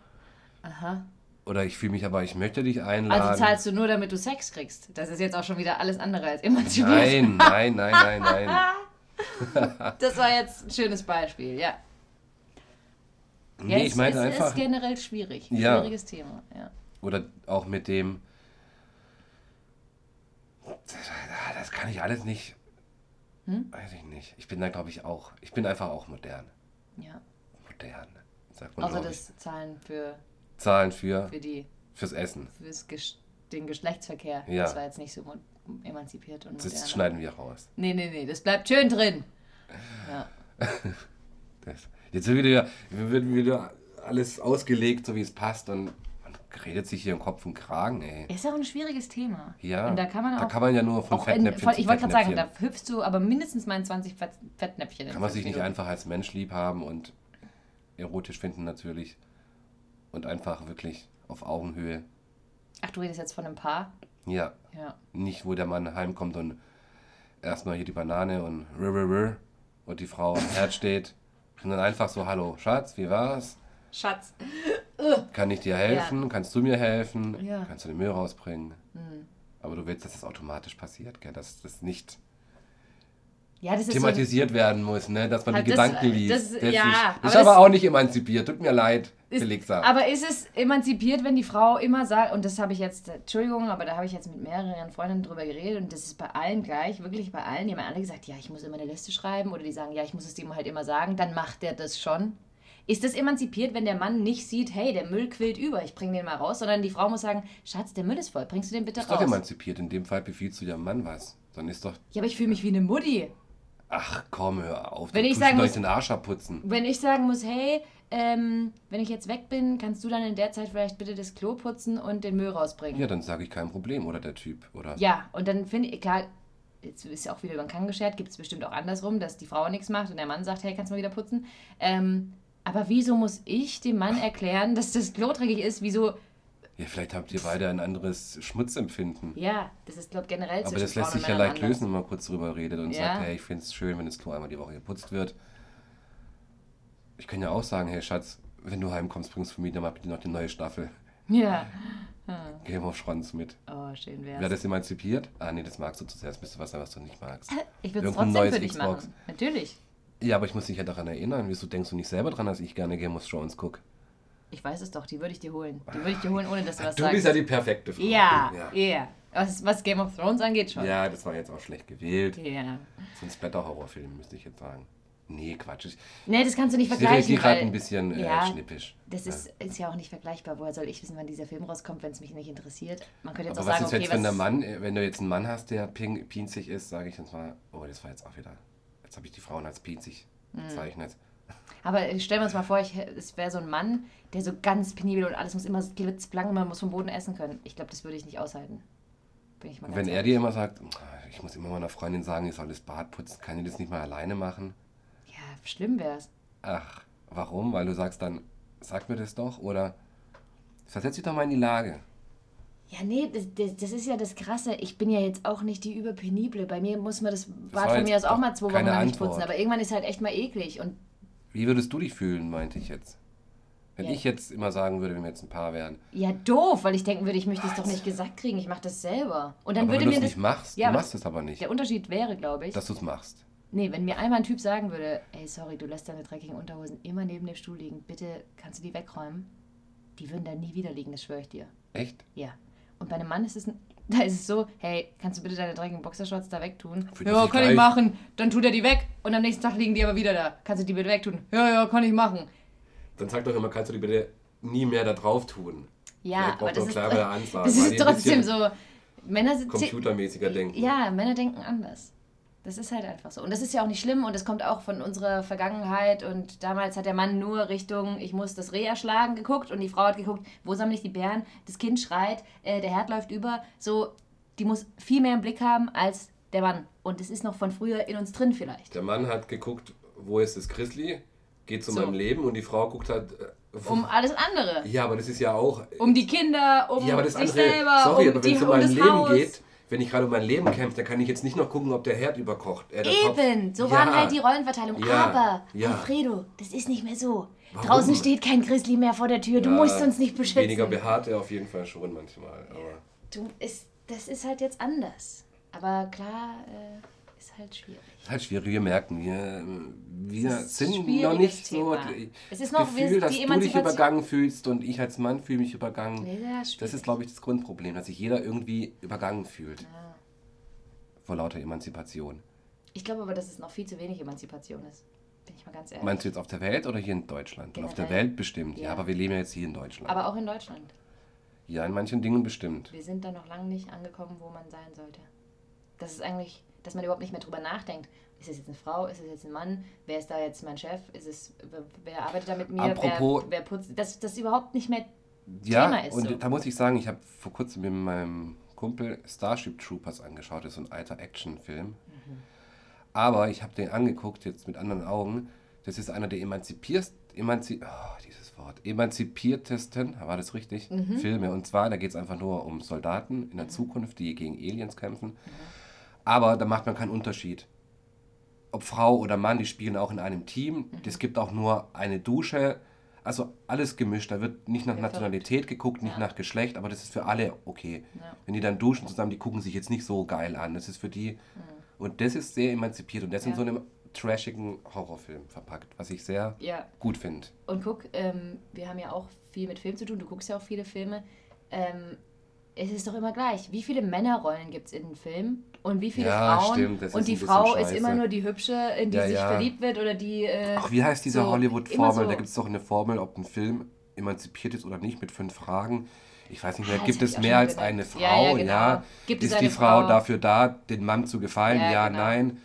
Aha. Oder ich fühle mich aber, ich möchte dich einladen. Also zahlst du nur, damit du Sex kriegst. Das ist jetzt auch schon wieder alles andere als emanzipiert. Nein, nein, nein, nein, nein. Das war jetzt ein schönes Beispiel, ja. ja Nee, es ich meinte ist, einfach, ist generell schwierig. Ein Ja. schwieriges Thema, ja. oder auch mit dem, das kann ich alles nicht. Hm? Weiß ich nicht. Ich bin da, glaube ich, auch. Ich bin einfach auch modern. Ja. Modern. Sagt man, Außer ich. das Zahlen für, Zahlen für, für die fürs Essen. fürs Ges den Geschlechtsverkehr. Ja. Das war jetzt nicht so emanzipiert und modern. Das schneiden wir raus. Nee, nee, nee, das bleibt schön drin. Ja. Das. Jetzt wird wieder, wird wieder alles ausgelegt, so wie es passt. Und man redet sich hier im Kopf und Kragen, ey. Ist auch ein schwieriges Thema. Ja, Und da kann man auch. da kann man ja nur von in, Fettnäpfchen ich wollte gerade sagen, da hüpfst du aber mindestens mal in 20 Fett, Fettnäpfchen. Kann man sich nicht einfach als Mensch lieb haben und erotisch finden natürlich. Und einfach wirklich auf Augenhöhe. Ach, du redest jetzt von einem Paar? Ja, Ja. nicht wo der Mann heimkommt und erstmal hier die Banane und rr, rr, rr, und die Frau am Herd steht. Und dann einfach so, hallo Schatz, wie war's? Schatz. Kann ich dir helfen? Kannst du mir helfen? Ja. Kannst du den Müll rausbringen? Aber du willst, dass das automatisch passiert, gell? dass das nicht Ja, das ist so. thematisiert werden muss, ne? dass man Halt die das- Gedanken liest. das- ist, ja, nicht, aber ist aber das- auch nicht emanzipiert. Tut mir leid, Ist, Felix. aber ist es emanzipiert, wenn die Frau immer sagt, und das habe ich jetzt, Entschuldigung, aber da habe ich jetzt mit mehreren Freundinnen drüber geredet und das ist bei allen gleich, wirklich bei allen, die haben alle gesagt, ja, ich muss immer eine Liste schreiben oder die sagen, ja, ich muss es dem halt immer sagen, dann macht der das schon. Ist das emanzipiert, wenn der Mann nicht sieht, hey, der Müll quillt über, ich bringe den mal raus, sondern die Frau muss sagen, Schatz, der Müll ist voll, bringst du den bitte ist doch raus? emanzipiert. In dem Fall befiehlst du deinem Mann was. Dann ist doch, Ja, aber ich fühle mich wie eine Mutti. Ach komm, hör auf. Wenn ich sagen muss- den Arsch abputzen. Wenn ich sagen muss, hey, ähm, wenn ich jetzt weg bin, kannst du dann in der Zeit vielleicht bitte das Klo putzen und den Müll rausbringen? Ja, dann sage ich kein Problem. Oder der Typ. Oder Ja, und dann finde ich, klar, jetzt ist ja auch wieder über den Kamm geschert, gibt es bestimmt auch andersrum, dass die Frau nichts macht und der Mann sagt, hey, kannst du mal wieder putzen? Ähm, aber wieso muss ich dem Mann erklären, dass das Klo dreckig ist? Wieso? Ja, vielleicht habt ihr beide ein anderes Schmutzempfinden. Ja, das ist, glaube ich, generell Aber das lässt sich ja leicht lösen, wenn man kurz drüber redet und Ja. sagt, hey, ich finde es schön, wenn das Klo einmal die Woche geputzt wird. Ich kann ja auch sagen, hey Schatz, wenn du heimkommst, bringst du mir dann mal bitte noch die neue Staffel Ja. Game of Thrones mit. Oh, schön wär's. Wäre das emanzipiert? Ah, nee, das magst du zu sehr. Das müsste was sein, was du nicht magst. ich würde es trotzdem für dich Xbox. machen. Natürlich. Ja, aber ich muss dich ja daran erinnern. Wieso denkst du nicht selber dran, dass ich gerne Game of Thrones gucke? Ich weiß es doch, die würde ich dir holen. Die würde ich dir holen, ohne dass du was Du sagst. bist ja die perfekte Frau. ja, ja. ja. Was, was Game of Thrones angeht, schon. Ja, das war jetzt auch schlecht gewählt. Ja. So ein Splatter-Horrorfilm, müsste ich jetzt sagen. Nee, Quatsch. Ich, Nee, das kannst du nicht die vergleichen. Regie gerade ein bisschen äh, ja, schnippisch. Das ist, ist ja auch nicht vergleichbar. Woher soll ich wissen, wann dieser Film rauskommt, wenn es mich nicht interessiert? Man könnte jetzt Aber auch was sagen, ist okay, jetzt, wenn der Mann, äh, wenn du jetzt einen Mann hast, der ping, pinzig ist, sage ich jetzt mal, oh, das war jetzt auch wieder, jetzt habe ich die Frauen als pinzig Hm. bezeichnet. Aber stellen wir uns mal vor, ich, es wäre so ein Mann, der so ganz penibel und alles muss immer glitzblank, man muss vom Boden essen können. Ich glaube, das würde ich nicht aushalten. Bin ich mal Und wenn er dir immer sagt, ich muss immer meiner Freundin sagen, ich soll das Bad putzen, kann ich das nicht mal alleine machen? Ja, schlimm wäre es. Ach, warum? Weil du sagst dann, sag mir das doch oder versetz dich doch mal in die Lage. Ja, nee, das, das, das ist ja das Krasse. Ich bin ja jetzt auch nicht die überpenible. Bei mir muss man das Bad war von mir aus auch mal zwei Wochen lang nicht putzen. Aber irgendwann ist halt echt mal eklig. Und Wie würdest du dich fühlen, meinte ich jetzt? Wenn Ja. ich jetzt immer sagen würde, wenn wir jetzt ein Paar wären. ja, doof, weil ich denken würde, ich möchte es doch nicht gesagt kriegen. Ich mache das selber. Und dann aber würde wenn du mir es das. nicht machst, Ja, du machst es aber nicht, Der Unterschied wäre, glaube ich, dass du es machst. nee, wenn mir einmal ein Typ sagen würde, ey, sorry, du lässt deine dreckigen Unterhosen immer neben dem Stuhl liegen, bitte kannst du die wegräumen? Die würden da nie wieder liegen, das schwöre ich dir. Echt? Ja. Und bei einem Mann ist es, ein- da ist es so, hey, kannst du bitte deine dreckigen Boxershorts da wegtun? Er Ja, kann ich gleich- machen. Dann tut er die weg und am nächsten Tag liegen die aber wieder da. Kannst du die bitte wegtun? Ja, ja, kann ich machen. Dann sag doch immer, kannst du die bitte nie mehr da drauf tun. Ja, aber das ist, klare Ansagen, das ist trotzdem so. Männer sind Computermäßiger denken. Ja, Männer denken anders. Das ist halt einfach so. Und das ist ja auch nicht schlimm und das kommt auch von unserer Vergangenheit. Und damals hat der Mann nur Richtung, ich muss das Reh erschlagen, geguckt und die Frau hat geguckt, wo sammle ich die Bären? Das Kind schreit, äh, der Herd läuft über. So, die muss viel mehr im Blick haben als der Mann. Und das ist noch von früher in uns drin vielleicht. Der Mann hat geguckt, wo ist das Grizzly, geht zu So. meinem Leben und die Frau guckt halt. äh, Um alles andere. ja, aber das ist ja auch. Um die Kinder, um ja, aber das sich andere. selber, sorry, um, aber wenn die, es um mein Leben Haus. geht, wenn ich gerade um mein Leben kämpfe, dann kann ich jetzt nicht noch gucken, ob der Herd überkocht. Äh, der Topf. Eben, so Ja. waren halt die Rollenverteilung. Ja, Aber, ja. Alfredo, das ist nicht mehr so. Warum? Draußen steht kein Grizzly mehr vor der Tür. Du musst uns nicht beschützen. Weniger behaart er auf jeden Fall schon manchmal. Aber Du, ist, das ist halt jetzt anders. Aber klar, äh, ist halt schwierig. ist halt schwierig. Wir merken, wir, wir sind noch nicht so. Es ist noch- wir- Gefühl, dass die du dich übergangen fühlst und ich als Mann fühle mich übergangen. Nee, das ist glaube ich, das Grundproblem, dass sich jeder irgendwie übergangen fühlt. vor lauter Emanzipation. Ich glaube aber, dass es noch viel zu wenig Emanzipation ist. Bin ich mal ganz ehrlich. Meinst du jetzt auf der Welt oder hier in Deutschland? Und auf der Generell. Welt bestimmt, ja. Ja. aber wir leben ja jetzt hier in Deutschland. aber auch in Deutschland. ja, in manchen Dingen bestimmt. Wir sind da noch lange nicht angekommen, wo man sein sollte. Das ist eigentlich, dass man überhaupt nicht mehr drüber nachdenkt. Ist es jetzt eine Frau? Ist es jetzt ein Mann? Wer ist da jetzt mein Chef? Ist es, wer, arbeitet da mit mir? Apropos- wer, wer putzt? Das, das überhaupt nicht mehr Ja, Thema ist und so. da muss ich sagen, ich habe vor kurzem mit meinem Kumpel Starship Troopers angeschaut. Das ist so ein alter Actionfilm. Mhm. Aber ich habe den angeguckt, jetzt mit anderen Augen. Das ist einer der emanzipierst, emanzi oh, dieses Wort, emanzipiertesten, war das richtig? Mhm. Filme. Und zwar, da geht es einfach nur um Soldaten in der Zukunft, die gegen Aliens kämpfen. Aber da macht man keinen Unterschied. Ob Frau oder Mann, die spielen auch in einem Team. Mhm. Es gibt auch nur eine Dusche. Also alles gemischt. Da wird nicht nach Ja, Nationalität geguckt, nicht Ja. nach Geschlecht, aber das ist für alle okay. Ja. Wenn die dann duschen zusammen, die gucken sich jetzt nicht so geil an. Das ist für die. Und das ist sehr emanzipiert und das in so einem trashigen Horrorfilm verpackt, was ich sehr gut finde. Und guck, ähm, wir haben ja auch viel mit Film zu tun. Du guckst ja auch viele Filme. Ähm, es ist doch immer gleich. Wie viele Männerrollen gibt es in den Filmen? Und wie viele Ja, Frauen? stimmt, und ist die Frau ist scheiße. immer nur die Hübsche, in die Ja, sich ja. verliebt wird oder die. Äh, Ach, wie heißt diese so, Hollywood-Formel? so. Da gibt es doch eine Formel, ob ein Film emanzipiert ist oder nicht, mit fünf Fragen. Ich weiß nicht mehr, Ah, gibt es mehr als gedacht. eine Frau? ja, genau. Gibt es ist eine die Frau Frau? dafür da, den Mann zu gefallen? Ja, Ja, genau. nein.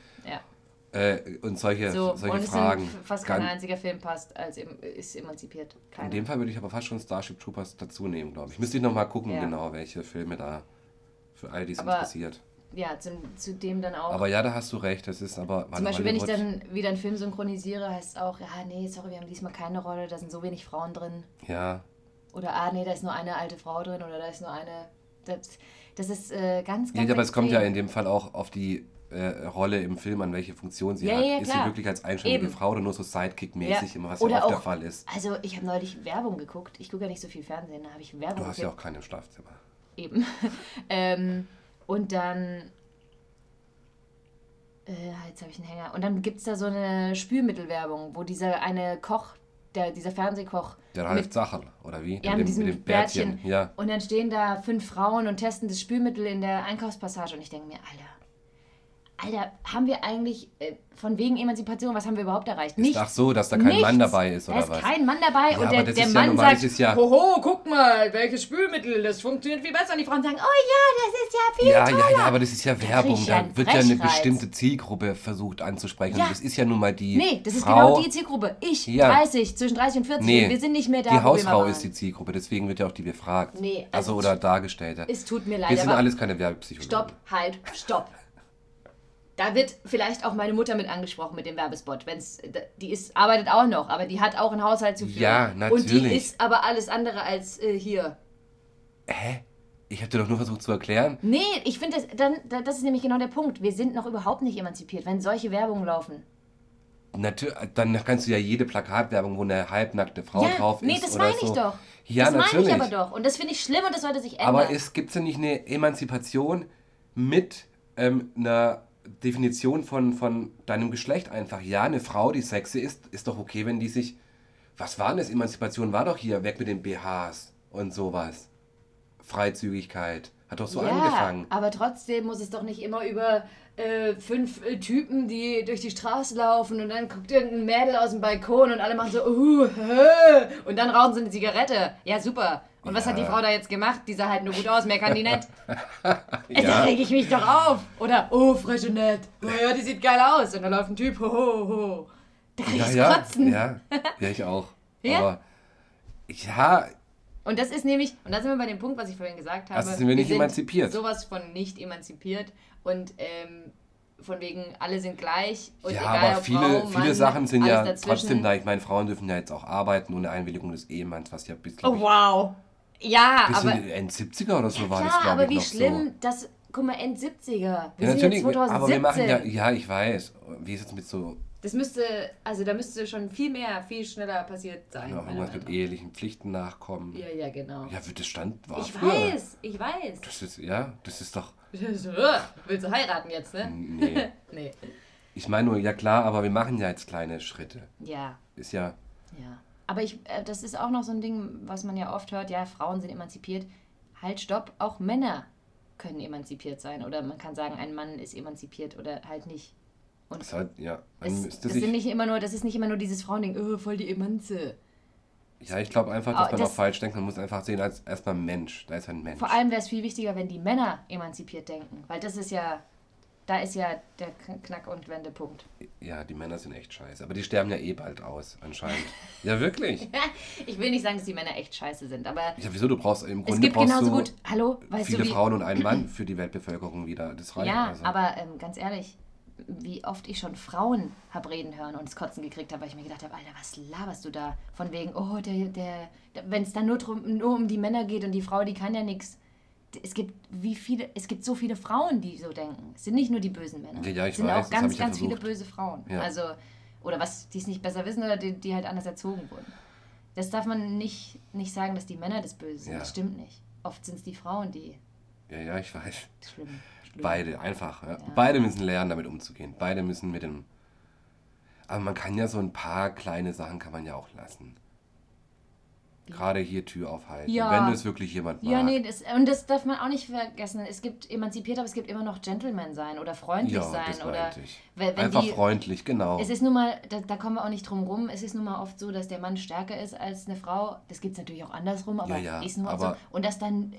Äh, und solche, So, solche und Fragen. fast kein einziger Film passt als ist emanzipiert. Keiner. In dem Fall würde ich aber fast schon Starship Troopers dazu nehmen, glaube ich. Müsste ich nochmal gucken, Ja. genau, welche Filme da für alle, die es interessiert. ja, zu, zu dem dann auch. Aber ja, da hast du recht, das ist aber. Zum Beispiel, wenn ich dann wieder einen Film synchronisiere, heißt es auch, ja, nee, sorry, wir haben diesmal keine Rolle, da sind so wenig Frauen drin. Ja, Oder, ah, nee, da ist nur eine alte Frau drin oder da ist nur eine. Das, das ist äh, ganz, ganz. ja, aber es kommt ja extrem. in dem Fall auch auf die äh, Rolle im Film an, welche Funktion sie Ja, hat. ja, ist sie wirklich als eigenständige Eben. Frau oder nur so Sidekick-mäßig, immer was Oder ja oft der auch- Fall ist. Also, ich habe neulich Werbung geguckt. Ich gucke ja nicht so viel Fernsehen, da habe ich Werbung Du hast ja geguckt. auch keinen im Schlafzimmer. Eben. ähm, und dann. Äh, jetzt habe ich einen Hänger. Und dann gibt es da so eine Spülmittelwerbung, wo dieser eine Koch, der, dieser Fernsehkoch. Der mit- Ralf Zacherl, oder wie? Ja, dem, mit diesem dem Bärtchen. Ja. Und dann stehen da fünf Frauen und testen das Spülmittel in der Einkaufspassage. Und ich denke mir, Alter, Alter, haben wir eigentlich äh, von wegen Emanzipation, was haben wir überhaupt erreicht? Nichts. Ach so, dass da kein Mann Nichts. dabei ist, Da oder ist was? kein Mann dabei Ja, und der, das der ist ja Mann normal, sagt, ist ja- hoho, guck mal, welches Spülmittel, das funktioniert viel besser. Und die Frauen sagen, oh ja, das ist ja viel Ja, toller. ja, ja, aber das ist ja Werbung. Da wird ja eine bestimmte Zielgruppe versucht anzusprechen. Ja. Das ist ja nun mal die Nee, das ist Frau. genau die Zielgruppe. Ich, Ja. 30, zwischen 30 und 40. Nee, wir sind nicht mehr da, die Hausfrau ist die Zielgruppe, deswegen wird ja auch die befragt. Nee, also, also oder dargestellt. Es tut mir leid, Wir sind alles keine Werbepsychologen. stopp, halt, stopp. Da wird vielleicht auch meine Mutter mit angesprochen mit dem Werbespot. Wenn's, die ist, arbeitet auch noch, aber die hat auch einen Haushalt zu führen. Ja, Und die natürlich. ist aber alles andere als äh, hier. Hä? Ich habe dir doch nur versucht zu erklären. Nee, ich finde, das, dann, das ist nämlich genau der Punkt. Wir sind noch überhaupt nicht emanzipiert, wenn solche Werbungen laufen. Natür dann kannst du ja jede Plakatwerbung, wo eine halbnackte Frau ja, drauf ist. nee, das meine so. ich doch. Ja, das natürlich. meine ich aber doch. Und das finde ich schlimm und das sollte sich ändern. Aber es gibt ja nicht eine Emanzipation mit ähm, einer Definition von, von deinem Geschlecht einfach. Ja, eine Frau, die sexy ist, ist doch okay, wenn die sich. Was war denn das? Emanzipation war doch hier, weg mit den BHs und sowas. Freizügigkeit. Hat doch so ja, angefangen. aber trotzdem muss es doch nicht immer über äh, fünf äh, Typen, die durch die Straße laufen und dann guckt irgendein Mädel aus dem Balkon und alle machen so, uh, hä, und dann rauchen sie eine Zigarette. Ja, super. Und was Ja. hat die Frau da jetzt gemacht? Die sah halt nur gut aus, mehr kann die nicht. Da Ja. reg ich mich doch auf. Oder, oh, frische nett. Oh ja, die sieht geil aus. Und da läuft ein Typ, ho, ho, ho. Da krieg Ja, ich's ja, kotzen. ja, ja, ich auch. Ja? Aber ja, Und das ist nämlich, und da sind wir bei dem Punkt, was ich vorhin gesagt habe. Also sind wir nicht emanzipiert. Sowas von nicht emanzipiert und ähm, von wegen, alle sind gleich. Und ja, egal, aber viele, Frau, viele Mann, Sachen sind ja dazwischen. trotzdem da. Ich meine, Frauen dürfen ja jetzt auch arbeiten ohne Einwilligung des Ehemanns, was ja bis, Oh, glaub ich, wow. Ja, bis aber. in den 70er oder so war das, Klar, glaube aber ich, wie noch schlimm, so. das. Guck mal, End 70er. Wir Ja, sind jetzt natürlich, 2017. aber wir machen ja, ja, ich weiß. Wie ist es mit so, Das müsste, also da müsste schon viel mehr, viel schneller passiert sein. ja, irgendwas mit ehelichen Pflichten nachkommen? nach. Ja, ja, genau. Ja, das stand, war ich früher. weiß, ich weiß. Das ist, ja, das ist doch, Willst du heiraten jetzt, ne? nee. Nee. Ich meine nur, ja klar, aber wir machen ja jetzt kleine Schritte. Ja, Ist ja, Ja, aber ich, äh, das ist auch noch so ein Ding, was man ja oft hört, ja, Frauen sind emanzipiert. Halt, stopp, auch Männer können emanzipiert sein. Oder man kann sagen, ein Mann ist emanzipiert oder halt nicht. Und Das halt, ja, es, das, sind nicht immer nur, das ist nicht immer nur dieses Frauending, oh, voll die Emanze. ja, ich glaube einfach, dass Ah, man das- auch falsch denkt. Man muss einfach sehen als erstmal Mensch. Da ist ein Mensch. Vor allem wäre es viel wichtiger, wenn die Männer emanzipiert denken. Weil das ist ja, da ist ja der Knack- und Wendepunkt. Ja, die Männer sind echt scheiße. Aber die sterben ja eh bald aus, anscheinend. ja, wirklich. Ich will nicht sagen, dass die Männer echt scheiße sind, aber Ja, wieso? Du brauchst im es Grunde gibt brauchst genauso gut, hallo, weißt viele du wie... Frauen und einen Mann für die Weltbevölkerung wieder. Das reicht. Ja, also. aber ähm, ganz ehrlich, wie oft ich schon Frauen habe reden hören und das Kotzen gekriegt habe, weil ich mir gedacht habe, Alter, was laberst du da? Von wegen, oh, der, der, der wenn es dann nur, drum, nur um die Männer geht und die Frau, die kann ja nichts. Es gibt wie viele, es gibt so viele Frauen, die so denken. Es sind nicht nur die bösen Männer. Ja, es sind weiß, auch ganz, ich ja ganz viele böse Frauen. Ja. Also, oder was, die es nicht besser wissen oder die, die halt anders erzogen wurden. Das darf man nicht, nicht sagen, dass die Männer das Böse sind. Ja. Das stimmt nicht. Oft sind es die Frauen, die ja, ja, ich weiß. schlimm. schlimm. Beide, einfach. Beide müssen lernen, damit umzugehen. Beide müssen mit dem. Aber man kann ja so ein paar kleine Sachen kann man ja auch lassen. Gerade hier Tür aufhalten. Ja. Wenn es wirklich jemand mag. Ja, nee, das, und das darf man auch nicht vergessen. Es gibt emanzipiert, aber es gibt immer noch Gentleman sein oder freundlich Ja, sein. das oder ich. wenn, wenn Einfach die, freundlich, genau. Es ist nun mal, da, da kommen wir auch nicht drum rum, es ist nun mal oft so, dass der Mann stärker ist als eine Frau. Das gibt es natürlich auch andersrum, aber Ja, ja, ist nun mal aber- so. Und dass dann,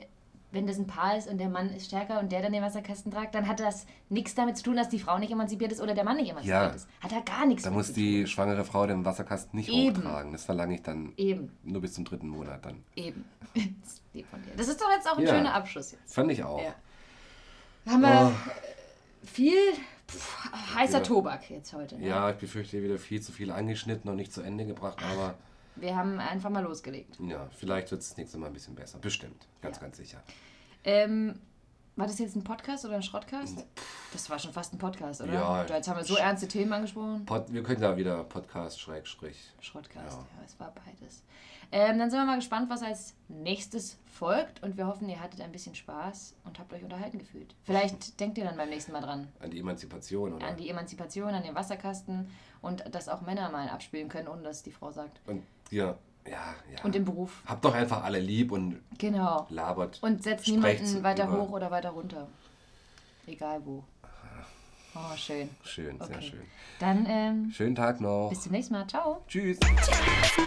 wenn das ein Paar ist und der Mann ist stärker und der dann den Wasserkasten tragt, dann hat das nichts damit zu tun, dass die Frau nicht emanzipiert ist oder der Mann nicht emanzipiert Ja. ist. Hat da gar nichts da mit muss zu die schwangere Frau den Wasserkasten nicht Eben. hochtragen. Das verlange ich dann tun. Eben, nur bis zum dritten Monat dann. eben. Das ist lieb von dir. Das ist doch jetzt auch ein Ja. schöner Abschluss jetzt. Fand ich auch. Ja. Haben wir Oh, viel pff, heißer. Tobak jetzt heute. Ne? ja, ich befürchte wieder viel zu viel angeschnitten und nicht zu Ende gebracht, aber Wir haben einfach mal losgelegt. ja, vielleicht wird es das nächste Mal ein bisschen besser. Bestimmt. Ganz, Ja. ganz sicher. Ähm, war das jetzt ein Podcast oder ein Schrottcast? Das war schon fast ein Podcast, oder? Ja. Und Jetzt haben wir so ernste Themen angesprochen. Pod, wir können da wieder Podcast, Schrägstrich. Schrottcast, Ja. ja, es war beides. Ähm, dann sind wir mal gespannt, was als nächstes folgt und wir hoffen, ihr hattet ein bisschen Spaß und habt euch unterhalten gefühlt. Vielleicht denkt ihr dann beim nächsten Mal dran. An die Emanzipation, oder? An die Emanzipation, an den Wasserkasten und dass auch Männer mal abspielen können, ohne dass die Frau sagt. und ja, ja, ja. Und im Beruf. Habt doch einfach alle lieb und Genau. labert. Und setzt niemanden weiter über- hoch oder weiter runter. Egal wo. Oh, schön. Schön, sehr Okay. schön. Dann ähm, Schönen Tag noch. bis zum nächsten Mal. Ciao. Tschüss. Ciao.